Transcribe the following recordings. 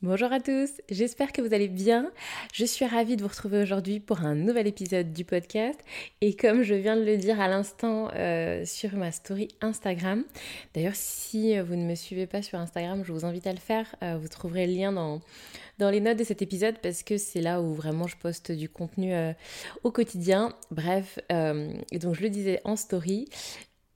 Bonjour à tous, j'espère que vous allez bien. Je suis ravie de vous retrouver aujourd'hui pour un nouvel épisode du podcast. Et comme je viens de le dire à l'instant euh, sur ma story Instagram, d'ailleurs si vous ne me suivez pas sur Instagram, je vous invite à le faire. Euh, vous trouverez le lien dans, les notes de cet épisode parce que c'est là où vraiment je poste du contenu euh, au quotidien. Bref, et donc je le disais en story,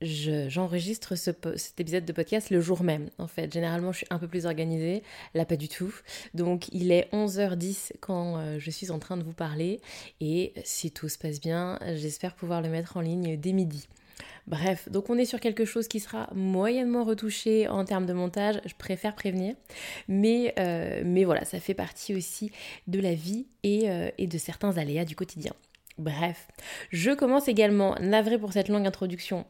j'enregistre cet épisode de podcast le jour même. En fait, généralement, je suis un peu plus organisée. Là, pas du tout. Donc, il est 11h10 quand euh, je suis en train de vous parler. Et si tout se passe bien, j'espère pouvoir le mettre en ligne dès midi. Bref, donc on est sur quelque chose qui sera moyennement retouché en termes de montage, je préfère prévenir, mais, euh, mais voilà, ça fait partie aussi de la vie et, euh, et de certains aléas du quotidien. Bref, je commence également, navré pour cette longue introduction,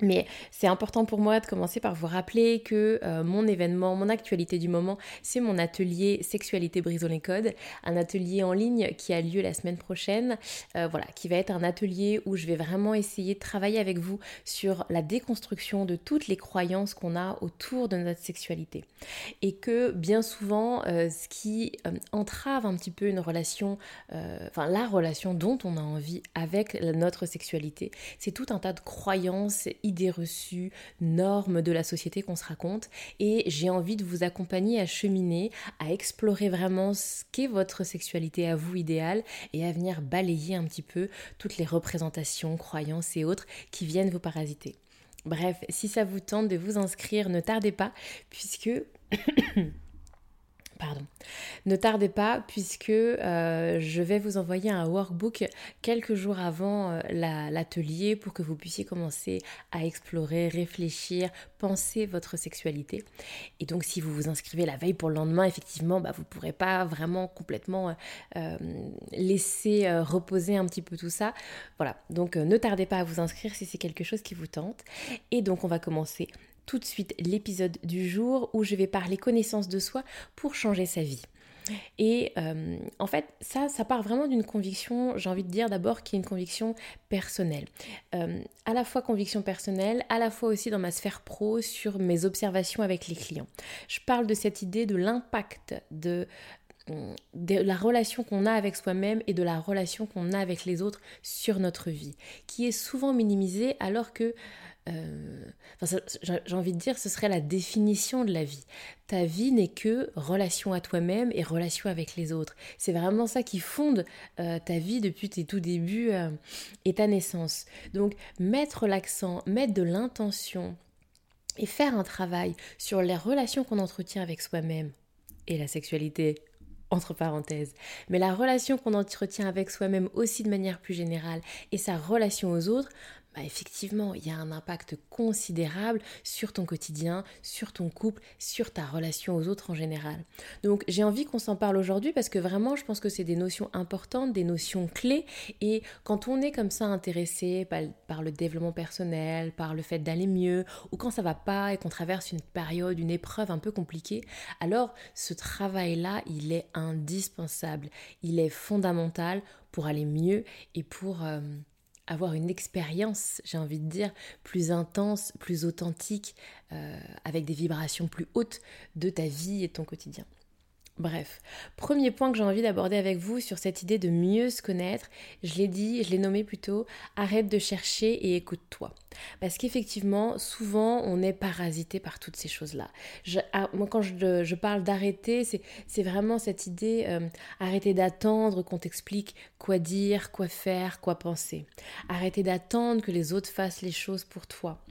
mais c'est important pour moi de commencer par vous rappeler que euh, mon événement, mon actualité du moment, c'est mon atelier Sexualité brisons les codes, un atelier en ligne qui a lieu la semaine prochaine, euh, voilà, qui va être un atelier où je vais vraiment essayer de travailler avec vous sur la déconstruction de toutes les croyances qu'on a autour de notre sexualité. Et que bien souvent, euh, ce qui entrave un petit peu une relation, enfin la relation dont on a envie avec notre sexualité, c'est tout un tas de croyances idées reçues, normes de la société qu'on se raconte. Et j'ai envie de vous accompagner à cheminer, à explorer vraiment ce qu'est votre sexualité à vous idéale et à venir balayer un petit peu toutes les représentations, croyances et autres qui viennent vous parasiter. Bref, si ça vous tente de vous inscrire, ne tardez pas, puisque Ne tardez pas puisque euh, je vais vous envoyer un workbook quelques jours avant euh, l'atelier pour que vous puissiez commencer à explorer, réfléchir, penser votre sexualité. Et donc si vous vous inscrivez la veille pour le lendemain, effectivement, bah, vous ne pourrez pas vraiment complètement euh, laisser reposer un petit peu tout ça. Voilà, donc ne tardez pas à vous inscrire si c'est quelque chose qui vous tente. Et donc on va commencer tout de suite l'épisode du jour où je vais parler connaissance de soi pour changer sa vie. Et euh, en fait, ça, ça part vraiment d'une conviction, j'ai envie de dire d'abord, qui est une conviction personnelle. Euh, à la fois conviction personnelle, à la fois aussi dans ma sphère pro sur mes observations avec les clients. Je parle de cette idée de l'impact de de la relation qu'on a avec soi-même et de la relation qu'on a avec les autres sur notre vie, qui est souvent minimisée alors que euh, j'ai envie de dire, ce serait la définition de la vie. Ta vie n'est que relation à toi-même et relation avec les autres. C'est vraiment ça qui fonde euh, ta vie depuis tes tout débuts euh, et ta naissance. Donc mettre l'accent, mettre de l'intention et faire un travail sur les relations qu'on entretient avec soi-même et la sexualité entre parenthèses, mais la relation qu'on entretient avec soi-même aussi de manière plus générale et sa relation aux autres, bah, effectivement, il y a un impact considérable sur ton quotidien, sur ton couple, sur ta relation aux autres en général. Donc j'ai envie qu'on s'en parle aujourd'hui parce que vraiment, je pense que c'est des notions importantes, des notions clés. Et quand on est comme ça intéressé par, le développement personnel, par le fait d'aller mieux, ou quand ça va pas et qu'on traverse une période, une épreuve un peu compliquée, alors ce travail-là, il est indispensable, il est fondamental pour aller mieux et pour... Euh, avoir une expérience, j'ai envie de dire, plus intense, plus authentique, euh, avec des vibrations plus hautes de ta vie et de ton quotidien. Bref, premier point que j'ai envie d'aborder avec vous sur cette idée de mieux se connaître, je l'ai dit, je l'ai nommé plutôt, arrête de chercher et écoute-toi. Parce qu'effectivement, souvent, on est parasité par toutes ces choses-là. Ah, moi, quand je, parle d'arrêter, c'est vraiment cette idée, euh, arrêter d'attendre qu'on t'explique quoi dire, quoi faire, quoi penser. Arrêter d'attendre que les autres fassent les choses pour toi.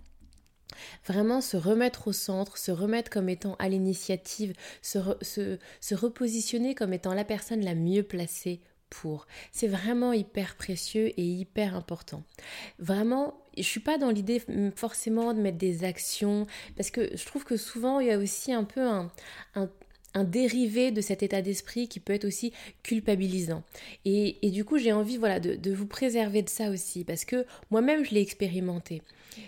Vraiment se remettre au centre, se remettre comme étant à l'initiative, se, se, repositionner comme étant la personne la mieux placée C'est vraiment hyper précieux et hyper important. Vraiment, je suis pas dans l'idée forcément de mettre des actions parce que je trouve que souvent il y a aussi un peu un, un dérivé de cet état d'esprit qui peut être aussi culpabilisant. Et, du coup, j'ai envie voilà, de, vous préserver de ça aussi, parce que moi-même, je l'ai expérimenté.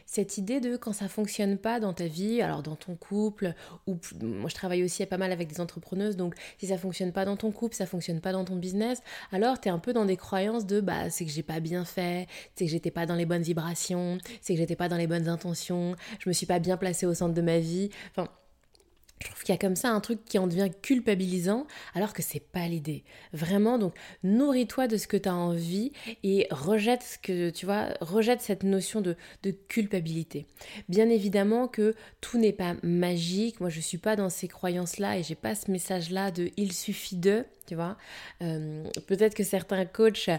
Cette idée de quand ça fonctionne pas dans ta vie, alors dans ton couple, ou moi je travaille aussi pas mal avec des entrepreneuses, donc si ça fonctionne pas dans ton couple, ça fonctionne pas dans ton business, alors tu es un peu dans des croyances de bah c'est que j'ai pas bien fait, c'est que j'étais pas dans les bonnes vibrations, c'est que j'étais pas dans les bonnes intentions, je me suis pas bien placée au centre de ma vie. Enfin, je trouve qu'il y a comme ça un truc qui en devient culpabilisant alors que c'est pas l'idée. Vraiment, donc nourris-toi de ce que tu as envie et rejette ce que tu vois, rejette cette notion de, culpabilité. Bien évidemment que tout n'est pas magique. Moi, je suis pas dans ces croyances-là et j'ai pas ce message-là de il suffit de, tu vois. Euh, peut-être que certains coachs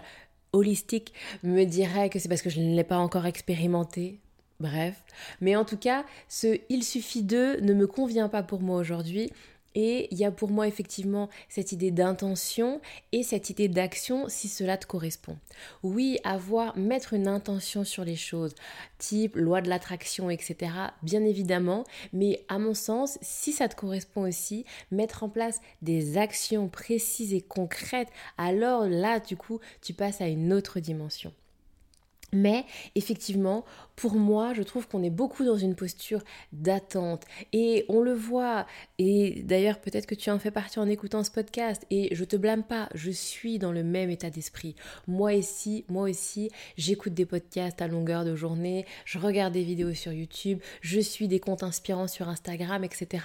holistiques me diraient que c'est parce que je ne l'ai pas encore expérimenté. Bref. Mais en tout cas, ce il suffit de ne me convient pas pour moi aujourd'hui. Et il y a pour moi effectivement cette idée d'intention et cette idée d'action si cela te correspond. Oui, avoir, mettre une intention sur les choses, type loi de l'attraction, etc., bien évidemment, mais à mon sens, si ça te correspond aussi, mettre en place des actions précises et concrètes, alors là, du coup, tu passes à une autre dimension. Mais effectivement, pour moi, je trouve qu'on est beaucoup dans une posture d'attente. Et on le voit, et d'ailleurs peut-être que tu en fais partie en écoutant ce podcast, et je te blâme pas, je suis dans le même état d'esprit. Moi aussi, moi aussi, j'écoute des podcasts à longueur de journée, je regarde des vidéos sur YouTube, je suis des comptes inspirants sur Instagram, etc.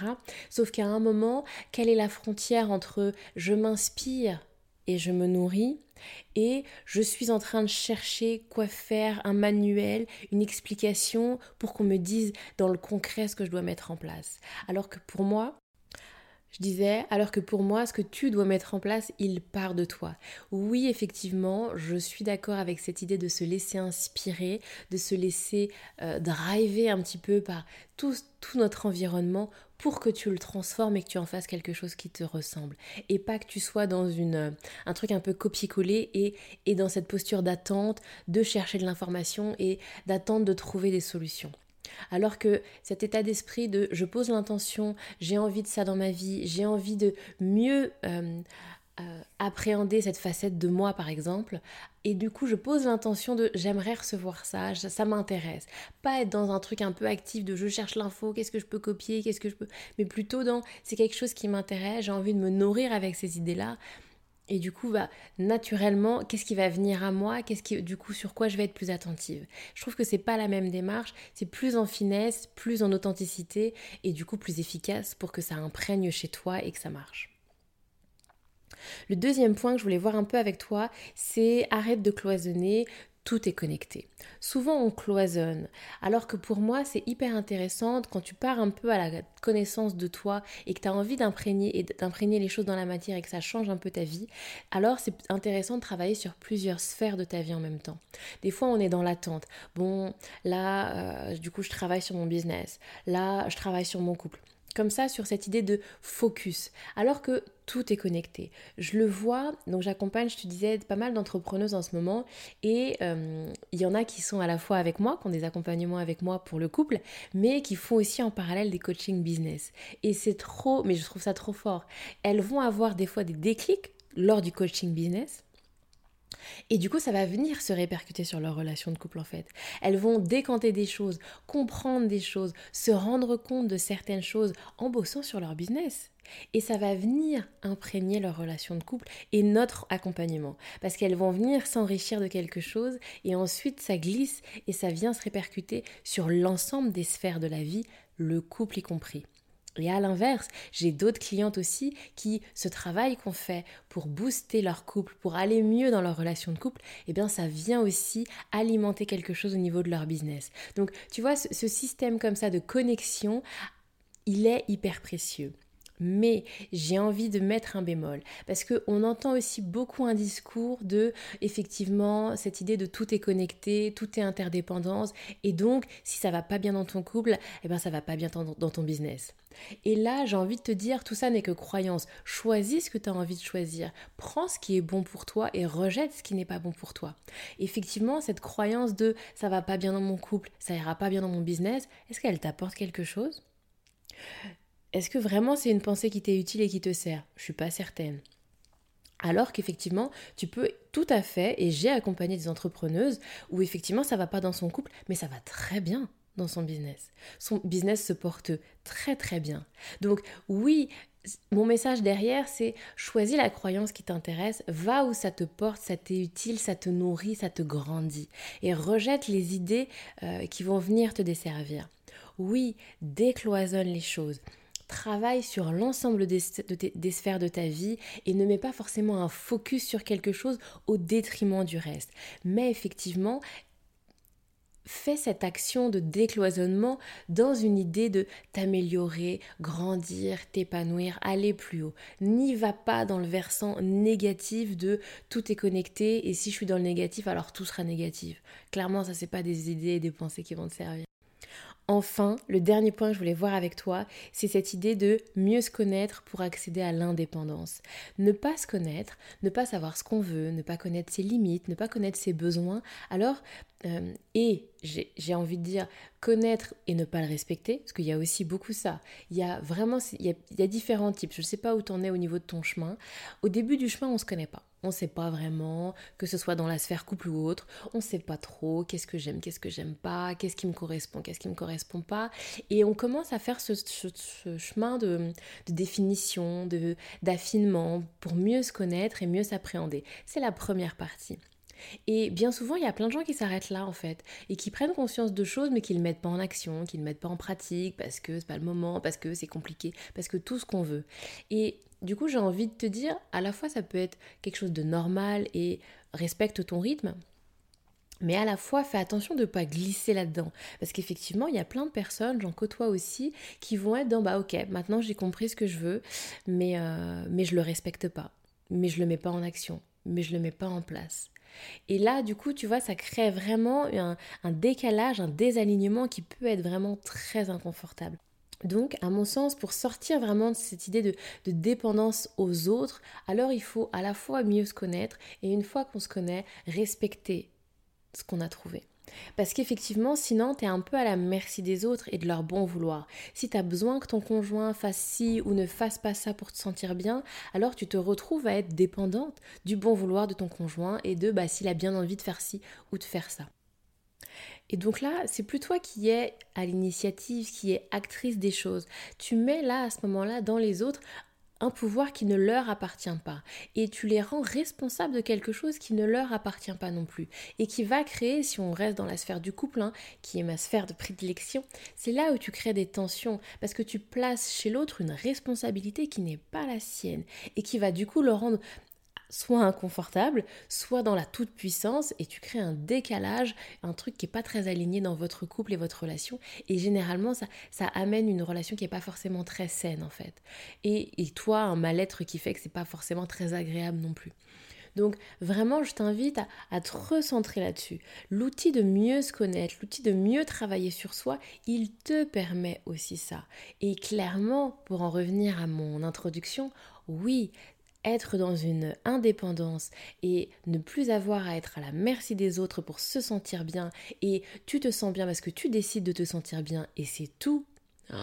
Sauf qu'à un moment, quelle est la frontière entre je m'inspire et je me nourris et je suis en train de chercher quoi faire, un manuel, une explication pour qu'on me dise dans le concret ce que je dois mettre en place. Alors que pour moi, je disais, alors que pour moi, ce que tu dois mettre en place, il part de toi. Oui, effectivement, je suis d'accord avec cette idée de se laisser inspirer, de se laisser euh, driver un petit peu par tout, notre environnement pour que tu le transformes et que tu en fasses quelque chose qui te ressemble. Et pas que tu sois dans euh, un truc un peu copier-coller et, et dans cette posture d'attente, de chercher de l'information et d'attendre de trouver des solutions. Alors que cet état d'esprit de je pose l'intention, j'ai envie de ça dans ma vie, j'ai envie de mieux euh, euh, appréhender cette facette de moi par exemple, et du coup je pose l'intention de j'aimerais recevoir ça, ça, m'intéresse. Pas être dans un truc un peu actif de je cherche l'info, qu'est-ce que je peux copier, qu'est-ce que je peux... Mais plutôt dans c'est quelque chose qui m'intéresse, j'ai envie de me nourrir avec ces idées-là, et du coup, bah, naturellement, qu'est-ce qui va venir à moi? Qu'est-ce qui, du coup, sur quoi je vais être plus attentive? Je trouve que c'est pas la même démarche. C'est plus en finesse, plus en authenticité et du coup plus efficace pour que ça imprègne chez toi et que ça marche. Le deuxième point que je voulais voir un peu avec toi, c'est arrête de cloisonner tout est connecté. Souvent on cloisonne, alors que pour moi c'est hyper intéressant quand tu pars un peu à la connaissance de toi et que tu as envie d'imprégner et d'imprégner les choses dans la matière et que ça change un peu ta vie, alors c'est intéressant de travailler sur plusieurs sphères de ta vie en même temps. Des fois on est dans l'attente. Bon, là euh, du coup je travaille sur mon business, là je travaille sur mon couple comme ça sur cette idée de focus, alors que tout est connecté. Je le vois, donc j'accompagne, je te disais, pas mal d'entrepreneuses en ce moment, et euh, il y en a qui sont à la fois avec moi, qui ont des accompagnements avec moi pour le couple, mais qui font aussi en parallèle des coaching business. Et c'est trop, mais je trouve ça trop fort. Elles vont avoir des fois des déclics lors du coaching business, et du coup, ça va venir se répercuter sur leur relation de couple en fait. Elles vont décanter des choses, comprendre des choses, se rendre compte de certaines choses en bossant sur leur business. Et ça va venir imprégner leur relation de couple et notre accompagnement. Parce qu'elles vont venir s'enrichir de quelque chose et ensuite ça glisse et ça vient se répercuter sur l'ensemble des sphères de la vie, le couple y compris. Et à l'inverse, j'ai d'autres clientes aussi qui, ce travail qu'on fait pour booster leur couple, pour aller mieux dans leur relation de couple, eh bien ça vient aussi alimenter quelque chose au niveau de leur business. Donc tu vois, ce, système comme ça de connexion, il est hyper précieux. Mais j'ai envie de mettre un bémol parce qu'on entend aussi beaucoup un discours de effectivement cette idée de tout est connecté, tout est interdépendance et donc si ça va pas bien dans ton couple, eh ben ça va pas bien dans ton business. Et là, j'ai envie de te dire, tout ça n'est que croyance. Choisis ce que tu as envie de choisir. Prends ce qui est bon pour toi et rejette ce qui n'est pas bon pour toi. Effectivement, cette croyance de ça va pas bien dans mon couple, ça ira pas bien dans mon business, est-ce qu'elle t'apporte quelque chose? Est-ce que vraiment c'est une pensée qui t'est utile et qui te sert? Je suis pas certaine. Alors qu'effectivement, tu peux tout à fait, et j'ai accompagné des entrepreneuses où effectivement ça va pas dans son couple, mais ça va très bien dans son business. Son business se porte très très bien. Donc oui, mon message derrière, c'est choisis la croyance qui t'intéresse, va où ça te porte, ça t'est utile, ça te nourrit, ça te grandit. Et rejette les idées euh, qui vont venir te desservir. Oui, décloisonne les choses travaille sur l'ensemble des, sphères de ta vie et ne mets pas forcément un focus sur quelque chose au détriment du reste. Mais effectivement, fais cette action de décloisonnement dans une idée de t'améliorer, grandir, t'épanouir, aller plus haut. N'y va pas dans le versant négatif de tout est connecté et si je suis dans le négatif alors tout sera négatif. Clairement ça c'est pas des idées et des pensées qui vont te servir. Enfin, le dernier point que je voulais voir avec toi, c'est cette idée de mieux se connaître pour accéder à l'indépendance. Ne pas se connaître, ne pas savoir ce qu'on veut, ne pas connaître ses limites, ne pas connaître ses besoins, alors, euh, et j'ai envie de dire connaître et ne pas le respecter, parce qu'il y a aussi beaucoup ça. Il y a vraiment, il y a, différents types. Je ne sais pas où tu en es au niveau de ton chemin. Au début du chemin, on ne se connaît pas. On ne sait pas vraiment, que ce soit dans la sphère couple ou autre, on ne sait pas trop qu'est-ce que j'aime, qu'est-ce que j'aime pas, qu'est-ce qui me correspond, qu'est-ce qui me correspond pas. Et on commence à faire ce, chemin de, de définition, d'affinement pour mieux se connaître et mieux s'appréhender. C'est la première partie. Et bien souvent, il y a plein de gens qui s'arrêtent là en fait et qui prennent conscience de choses mais qui ne le mettent pas en action, qui ne le mettent pas en pratique parce que c'est pas le moment, parce que c'est compliqué, parce que tout ce qu'on veut. Et du coup, j'ai envie de te dire, à la fois ça peut être quelque chose de normal et respecte ton rythme, mais à la fois fais attention de ne pas glisser là-dedans. Parce qu'effectivement, il y a plein de personnes, j'en côtoie aussi, qui vont être dans bah ok, maintenant j'ai compris ce que je veux, mais, euh, mais je le respecte pas, mais je le mets pas en action, mais je le mets pas en place. Et là, du coup, tu vois, ça crée vraiment un, décalage, un désalignement qui peut être vraiment très inconfortable. Donc, à mon sens, pour sortir vraiment de cette idée de, de, dépendance aux autres, alors il faut à la fois mieux se connaître et une fois qu'on se connaît, respecter ce qu'on a trouvé. Parce qu'effectivement, sinon, tu es un peu à la merci des autres et de leur bon vouloir. Si tu as besoin que ton conjoint fasse ci ou ne fasse pas ça pour te sentir bien, alors tu te retrouves à être dépendante du bon vouloir de ton conjoint et de bah, s'il a bien envie de faire ci ou de faire ça. Et donc là, c'est plus toi qui es à l'initiative, qui est actrice des choses. Tu mets là, à ce moment-là, dans les autres, un pouvoir qui ne leur appartient pas. Et tu les rends responsables de quelque chose qui ne leur appartient pas non plus. Et qui va créer, si on reste dans la sphère du couple, hein, qui est ma sphère de prédilection, c'est là où tu crées des tensions. Parce que tu places chez l'autre une responsabilité qui n'est pas la sienne. Et qui va du coup le rendre soit inconfortable, soit dans la toute-puissance, et tu crées un décalage, un truc qui n'est pas très aligné dans votre couple et votre relation. Et généralement, ça, ça amène une relation qui n'est pas forcément très saine, en fait. Et, toi, un mal-être qui fait que c'est pas forcément très agréable non plus. Donc vraiment, je t'invite à, à, te recentrer là-dessus. L'outil de mieux se connaître, l'outil de mieux travailler sur soi, il te permet aussi ça. Et clairement, pour en revenir à mon introduction, oui, être dans une indépendance et ne plus avoir à être à la merci des autres pour se sentir bien. Et tu te sens bien parce que tu décides de te sentir bien et c'est tout, Oh,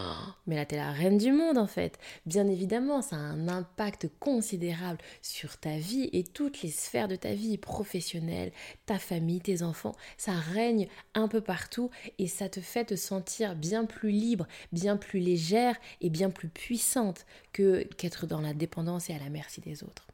mais là, t'es la reine du monde en fait. Bien évidemment, ça a un impact considérable sur ta vie et toutes les sphères de ta vie professionnelle, ta famille, tes enfants. Ça règne un peu partout et ça te fait te sentir bien plus libre, bien plus légère et bien plus puissante que qu'être dans la dépendance et à la merci des autres.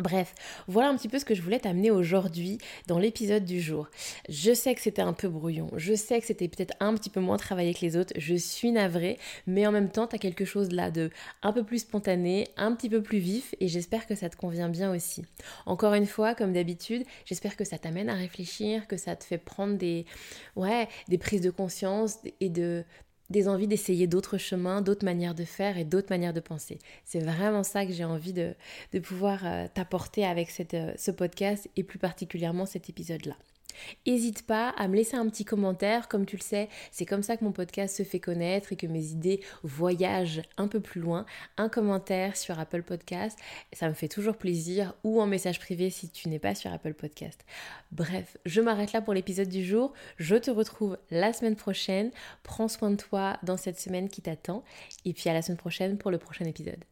Bref, voilà un petit peu ce que je voulais t'amener aujourd'hui dans l'épisode du jour. Je sais que c'était un peu brouillon, je sais que c'était peut-être un petit peu moins travaillé que les autres, je suis navrée, mais en même temps, tu as quelque chose là de un peu plus spontané, un petit peu plus vif, et j'espère que ça te convient bien aussi. Encore une fois, comme d'habitude, j'espère que ça t'amène à réfléchir, que ça te fait prendre des, ouais, des prises de conscience et de des envies d'essayer d'autres chemins, d'autres manières de faire et d'autres manières de penser. C'est vraiment ça que j'ai envie de, pouvoir euh, t'apporter avec euh, ce podcast et plus particulièrement cet épisode-là. N'hésite pas à me laisser un petit commentaire, comme tu le sais, c'est comme ça que mon podcast se fait connaître et que mes idées voyagent un peu plus loin. Un commentaire sur Apple Podcast, ça me fait toujours plaisir, ou en message privé si tu n'es pas sur Apple Podcast. Bref, je m'arrête là pour l'épisode du jour. Je te retrouve la semaine prochaine. Prends soin de toi dans cette semaine qui t'attend, et puis à la semaine prochaine pour le prochain épisode.